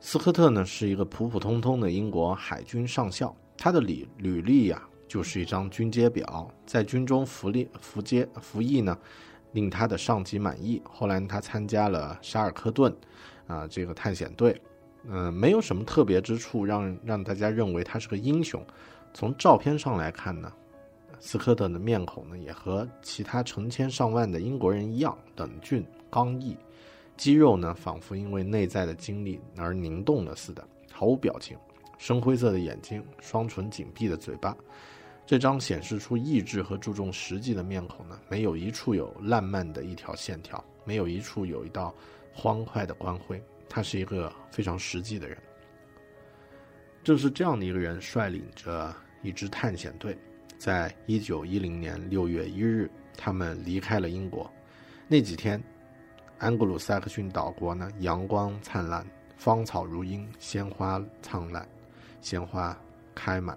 斯科特呢，是一个普普通通的英国海军上校，他的履履历呀。就是一张军阶表，在军中服役服阶服役呢，令他的上级满意。后来他参加了沙尔科顿，啊，这个探险队，嗯，没有什么特别之处，让让大家认为他是个英雄。从照片上来看呢，斯科特的面孔呢，也和其他成千上万的英国人一样冷峻刚毅，肌肉呢，仿佛因为内在的经历而凝冻了似的，毫无表情。深灰色的眼睛，双唇紧闭的嘴巴。这张显示出意志和注重实际的面孔呢，没有一处有烂漫的一条线条，没有一处有一道欢快的光辉。他是一个非常实际的人。正是这样的一个人，率领着一支探险队，在一九一零年六月一日，他们离开了英国。那几天，安格鲁萨克逊岛国呢，阳光灿烂，芳草如茵，鲜花灿烂，鲜花开满。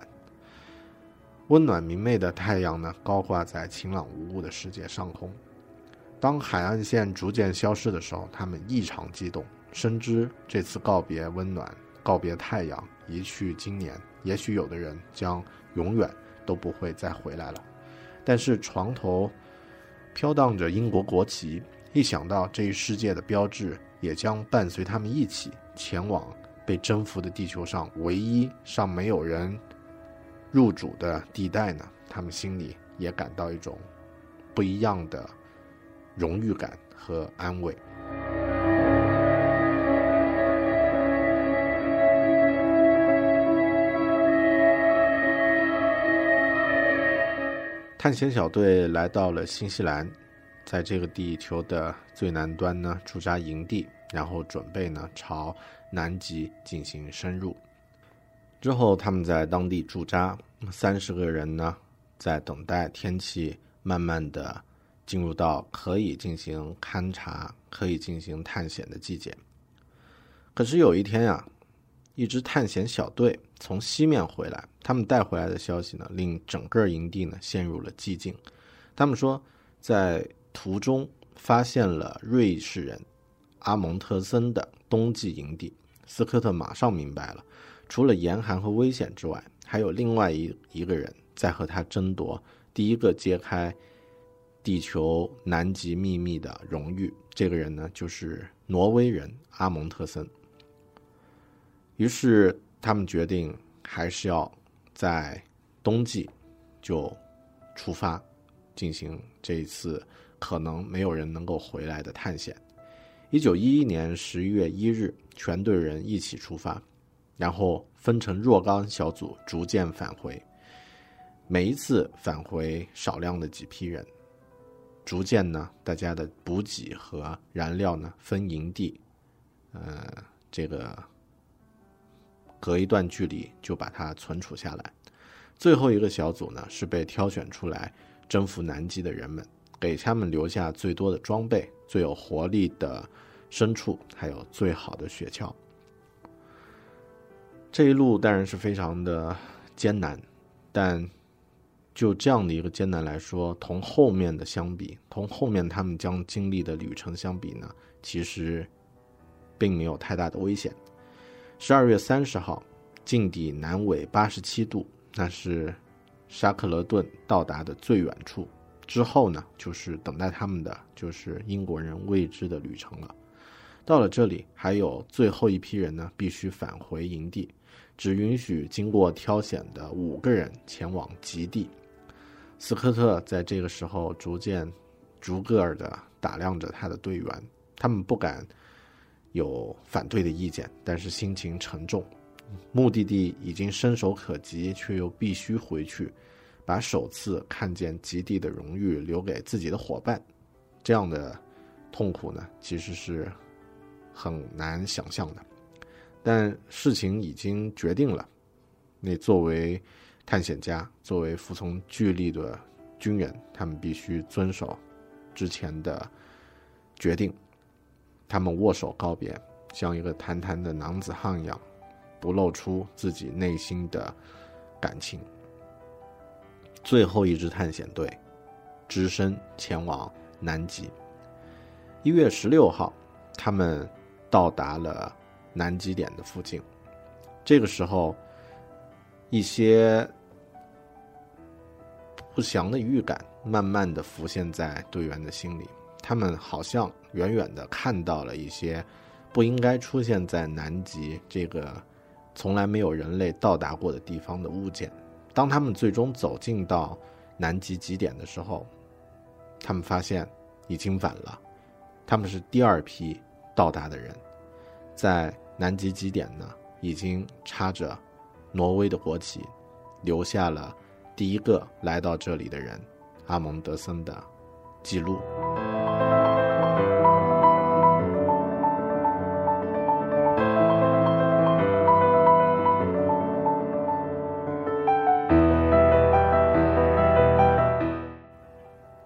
温暖明媚的太阳呢，高挂在晴朗无雾的世界上空。当海岸线逐渐消失的时候，他们异常激动，深知这次告别温暖、告别太阳、一去经年，也许有的人将永远都不会再回来了。但是床头飘荡着英国国旗，一想到这一世界的标志也将伴随他们一起前往被征服的地球上唯一尚没有人。入主的地带呢，他们心里也感到一种不一样的荣誉感和安慰。探险小队来到了新西兰，在这个地球的最南端呢驻扎营地，然后准备呢朝南极进行深入。之后，他们在当地驻扎，三十个人呢在等待天气慢慢的进入到可以进行勘察、可以进行探险的季节。可是有一天呀。一支探险小队从西面回来，他们带回来的消息呢，令整个营地呢陷入了寂静。他们说，在途中发现了瑞士人阿蒙特森的冬季营地。斯科特马上明白了，除了严寒和危险之外，还有另外一一个人在和他争夺第一个揭开地球南极秘密的荣誉。这个人呢，就是挪威人阿蒙特森。于是他们决定还是要在冬季就出发，进行这一次可能没有人能够回来的探险。一九一一年十一月一日，全队人一起出发，然后分成若干小组，逐渐返回。每一次返回少量的几批人，逐渐呢，大家的补给和燃料呢分营地，呃，这个。隔一段距离就把它存储下来。最后一个小组呢，是被挑选出来征服南极的人们，给他们留下最多的装备、最有活力的牲畜，还有最好的雪橇。这一路当然是非常的艰难，但就这样的一个艰难来说，同后面的相比，同后面他们将经历的旅程相比呢，其实并没有太大的危险。十二月三十号，近底南纬八十七度，那是沙克勒顿到达的最远处。之后呢，就是等待他们的就是英国人未知的旅程了。到了这里，还有最后一批人呢，必须返回营地，只允许经过挑选的五个人前往极地。斯科特在这个时候逐渐、逐个的打量着他的队员，他们不敢。有反对的意见，但是心情沉重。目的地已经伸手可及，却又必须回去，把首次看见极地的荣誉留给自己的伙伴，这样的痛苦呢，其实是很难想象的。但事情已经决定了，那作为探险家，作为服从纪律的军人，他们必须遵守之前的决定。他们握手告别，像一个谈谈的男子汉一样，不露出自己内心的感情。最后一支探险队，只身前往南极。一月十六号，他们到达了南极点的附近。这个时候，一些不祥的预感慢慢的浮现在队员的心里。他们好像远远的看到了一些不应该出现在南极这个从来没有人类到达过的地方的物件。当他们最终走进到南极极点的时候，他们发现已经晚了。他们是第二批到达的人，在南极极点呢，已经插着挪威的国旗，留下了第一个来到这里的人阿蒙德森的记录。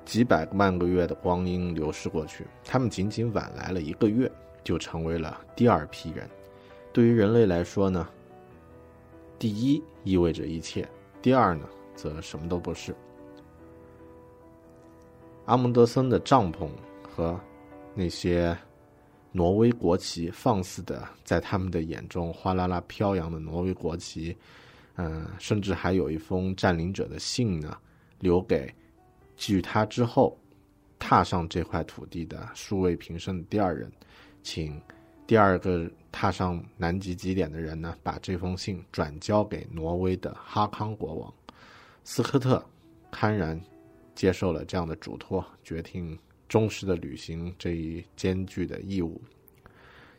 几百万个月的光阴流逝过去，他们仅仅晚来了一个月，就成为了第二批人。对于人类来说呢，第一意味着一切，第二呢，则什么都不是。阿蒙德森的帐篷和那些挪威国旗放肆的在他们的眼中哗啦啦飘扬的挪威国旗，嗯，甚至还有一封占领者的信呢，留给。据他之后踏上这块土地的数位平生的第二人，请第二个踏上南极极点的人呢，把这封信转交给挪威的哈康国王。斯科特，堪然接受了这样的嘱托，决定忠实的履行这一艰巨的义务，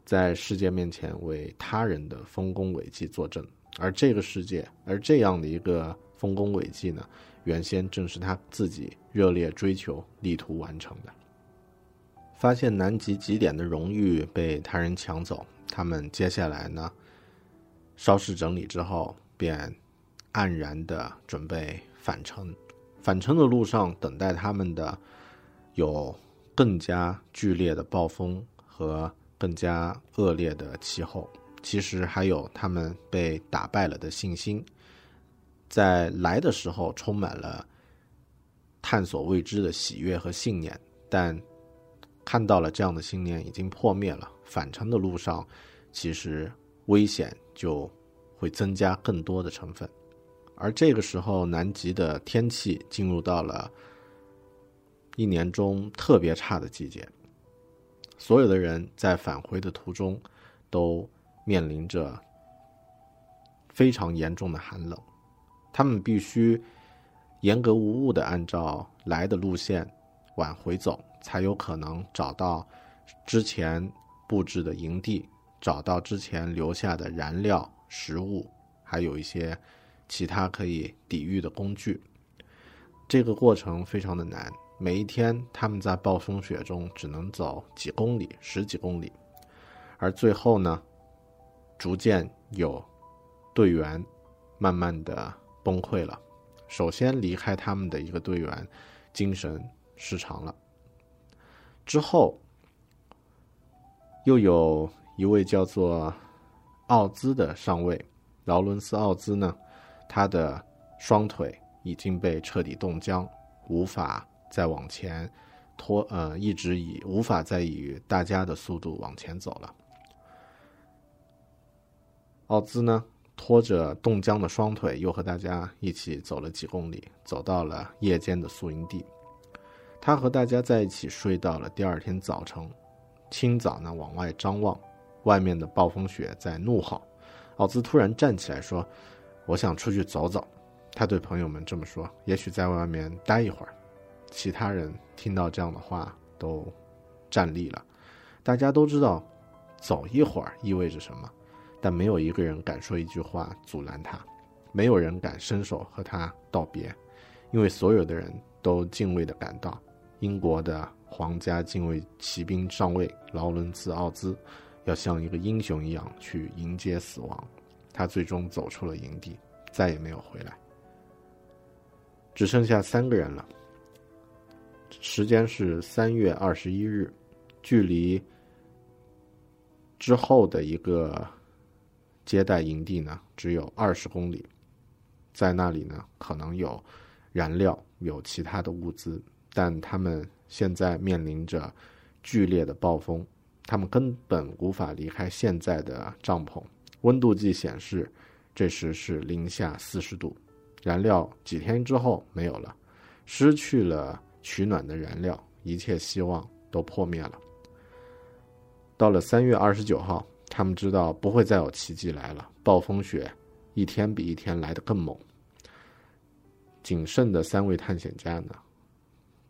在世界面前为他人的丰功伟绩作证。而这个世界，而这样的一个丰功伟绩呢，原先正是他自己热烈追求、力图完成的。发现南极极点的荣誉被他人抢走，他们接下来呢，稍事整理之后，便黯然的准备返程。返程的路上，等待他们的有更加剧烈的暴风和更加恶劣的气候。其实还有他们被打败了的信心，在来的时候充满了探索未知的喜悦和信念，但看到了这样的信念已经破灭了。返程的路上，其实危险就会增加更多的成分。而这个时候，南极的天气进入到了一年中特别差的季节，所有的人在返回的途中都。面临着非常严重的寒冷，他们必须严格无误的按照来的路线往回走，才有可能找到之前布置的营地，找到之前留下的燃料、食物，还有一些其他可以抵御的工具。这个过程非常的难，每一天他们在暴风雪中只能走几公里、十几公里，而最后呢？逐渐有队员慢慢的崩溃了。首先离开他们的一个队员精神失常了。之后又有一位叫做奥兹的上尉，劳伦斯·奥兹呢，他的双腿已经被彻底冻僵，无法再往前拖，呃，一直以无法再以大家的速度往前走了。奥兹呢，拖着冻僵的双腿，又和大家一起走了几公里，走到了夜间的宿营地。他和大家在一起睡到了第二天早晨。清早呢，往外张望，外面的暴风雪在怒吼。奥兹突然站起来说：“我想出去走走。”他对朋友们这么说：“也许在外面待一会儿。”其他人听到这样的话都站立了。大家都知道，走一会儿意味着什么。但没有一个人敢说一句话阻拦他，没有人敢伸手和他道别，因为所有的人都敬畏地感到，英国的皇家禁卫骑兵上尉劳伦兹·奥兹要像一个英雄一样去迎接死亡。他最终走出了营地，再也没有回来。只剩下三个人了。时间是三月二十一日，距离之后的一个。接待营地呢，只有二十公里，在那里呢，可能有燃料，有其他的物资，但他们现在面临着剧烈的暴风，他们根本无法离开现在的帐篷。温度计显示，这时是零下四十度，燃料几天之后没有了，失去了取暖的燃料，一切希望都破灭了。到了三月二十九号。他们知道不会再有奇迹来了，暴风雪一天比一天来得更猛。仅剩的三位探险家呢，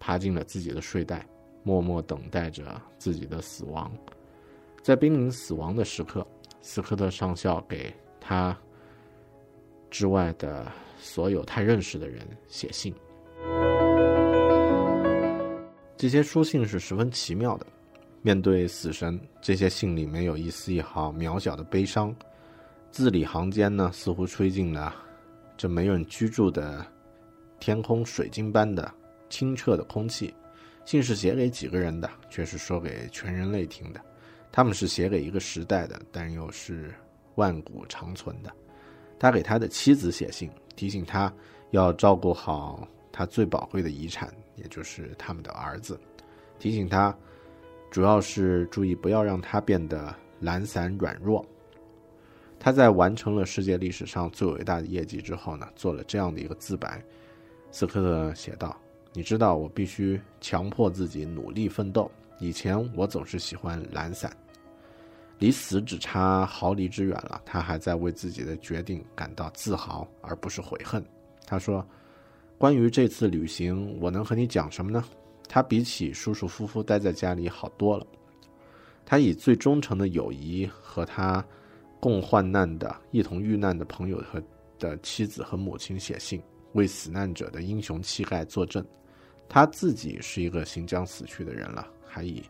爬进了自己的睡袋，默默等待着自己的死亡。在濒临死亡的时刻，斯科特上校给他之外的所有他认识的人写信。这些书信是十分奇妙的。面对死神，这些信里没有一丝一毫渺小的悲伤，字里行间呢，似乎吹进了这没人居住的天空水晶般的清澈的空气。信是写给几个人的，却是说给全人类听的。他们是写给一个时代的，但又是万古长存的。他给他的妻子写信，提醒他要照顾好他最宝贵的遗产，也就是他们的儿子，提醒他。主要是注意不要让他变得懒散软弱。他在完成了世界历史上最伟大的业绩之后呢，做了这样的一个自白。斯科特写道：“你知道，我必须强迫自己努力奋斗。以前我总是喜欢懒散，离死只差毫厘之远了。他还在为自己的决定感到自豪，而不是悔恨。他说：‘关于这次旅行，我能和你讲什么呢？他比起舒舒服服待在家里好多了。他以最忠诚的友谊和他共患难的、一同遇难的朋友和的妻子和母亲写信，为死难者的英雄气概作证。他自己是一个行将死去的人了，还以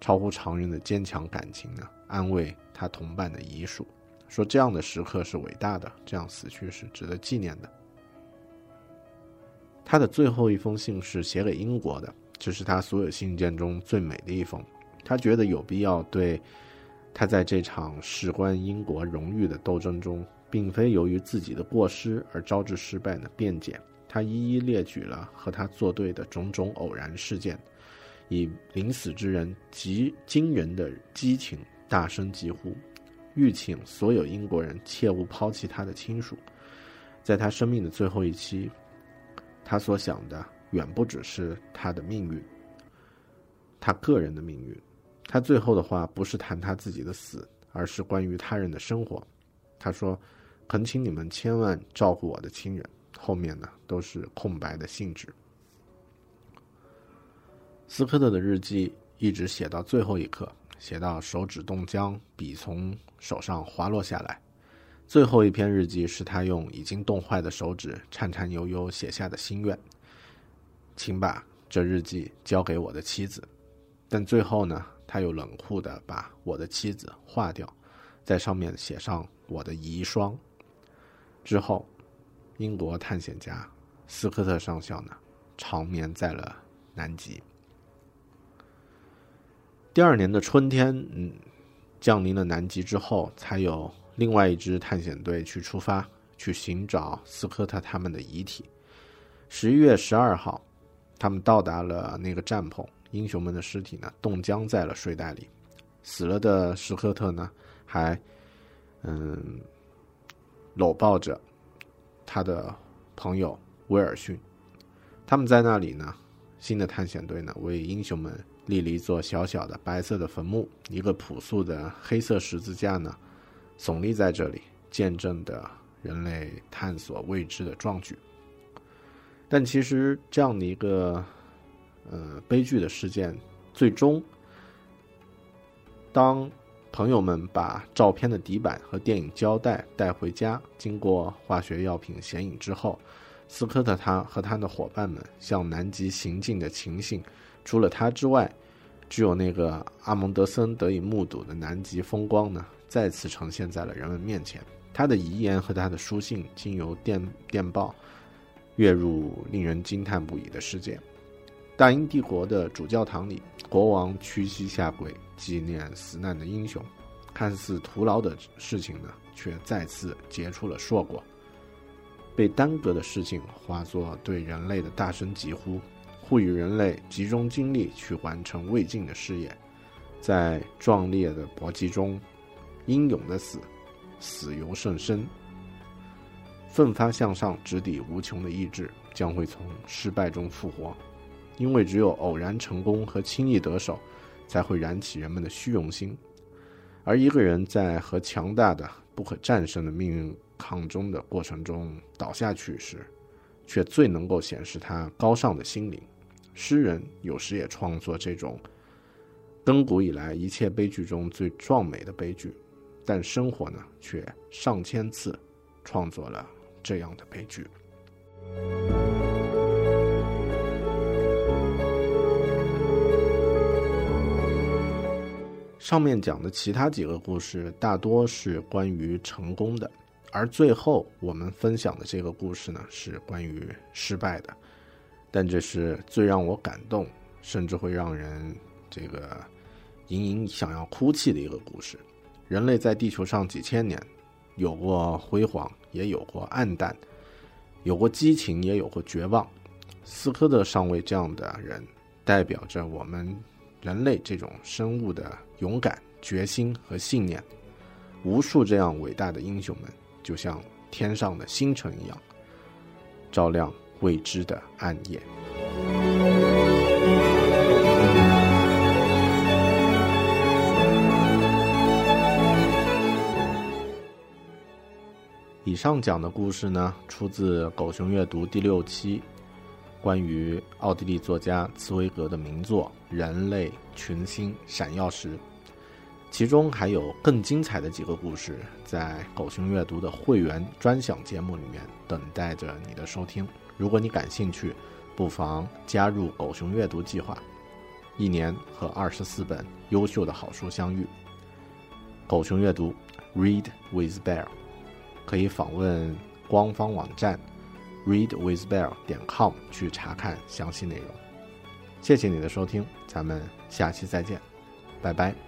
超乎常人的坚强感情呢，安慰他同伴的遗属，说这样的时刻是伟大的，这样死去是值得纪念的。他的最后一封信是写给英国的，这是他所有信件中最美的一封。他觉得有必要对他在这场事关英国荣誉的斗争中，并非由于自己的过失而招致失败的辩解。他一一列举了和他作对的种种偶然事件，以临死之人极惊人的激情大声疾呼，欲请所有英国人切勿抛弃他的亲属。在他生命的最后一期，他所想的远不只是他的命运，他个人的命运。他最后的话不是谈他自己的死，而是关于他人的生活。他说：“恳请你们千万照顾我的亲人。”后面呢都是空白的信纸。斯科特的日记一直写到最后一刻，写到手指冻僵，笔从手上滑落下来。最后一篇日记是他用已经冻坏的手指颤颤悠悠写下的心愿：“请把这日记交给我的妻子。”但最后呢，他又冷酷的把我的妻子划掉，在上面写上我的遗孀。之后。英国探险家斯科特上校呢，长眠在了南极。第二年的春天，嗯，降临了南极之后，才有另外一支探险队去出发，去寻找斯科特他们的遗体。十一月十二号，他们到达了那个帐篷，英雄们的尸体呢，冻僵在了睡袋里。死了的斯科特呢，还嗯，搂抱着。他的朋友威尔逊，他们在那里呢。新的探险队呢，为英雄们立了一座小小的白色的坟墓，一个朴素的黑色十字架呢，耸立在这里，见证的人类探索未知的壮举。但其实这样的一个呃悲剧的事件，最终当。朋友们把照片的底板和电影胶带带回家，经过化学药品显影之后，斯科特他和他的伙伴们向南极行进的情形，除了他之外，只有那个阿蒙德森得以目睹的南极风光呢，再次呈现在了人们面前。他的遗言和他的书信经由电电报，跃入令人惊叹不已的世界。大英帝国的主教堂里，国王屈膝下跪。纪念死难的英雄，看似徒劳的事情呢，却再次结出了硕果。被耽搁的事情化作对人类的大声疾呼，呼吁人类集中精力去完成未尽的事业。在壮烈的搏击中，英勇的死，死犹胜生。奋发向上、直抵无穷的意志，将会从失败中复活，因为只有偶然成功和轻易得手。才会燃起人们的虚荣心，而一个人在和强大的、不可战胜的命运抗争的过程中倒下去时，却最能够显示他高尚的心灵。诗人有时也创作这种亘古以来一切悲剧中最壮美的悲剧，但生活呢，却上千次创作了这样的悲剧。上面讲的其他几个故事大多是关于成功的，而最后我们分享的这个故事呢是关于失败的。但这是最让我感动，甚至会让人这个隐隐想要哭泣的一个故事。人类在地球上几千年，有过辉煌，也有过暗淡，有过激情，也有过绝望。斯科特上尉这样的人，代表着我们。人类这种生物的勇敢、决心和信念，无数这样伟大的英雄们，就像天上的星辰一样，照亮未知的暗夜。以上讲的故事呢，出自《狗熊阅读》第六期，关于奥地利作家茨威格的名作《人类群星闪耀时》，其中还有更精彩的几个故事，在狗熊阅读的会员专享节目里面等待着你的收听。如果你感兴趣，不妨加入狗熊阅读计划，一年和二十四本优秀的好书相遇。狗熊阅读，Read with Bear，可以访问官方网站 readwithbell 点 com 去查看详细内容。谢谢你的收听，咱们下期再见，拜拜。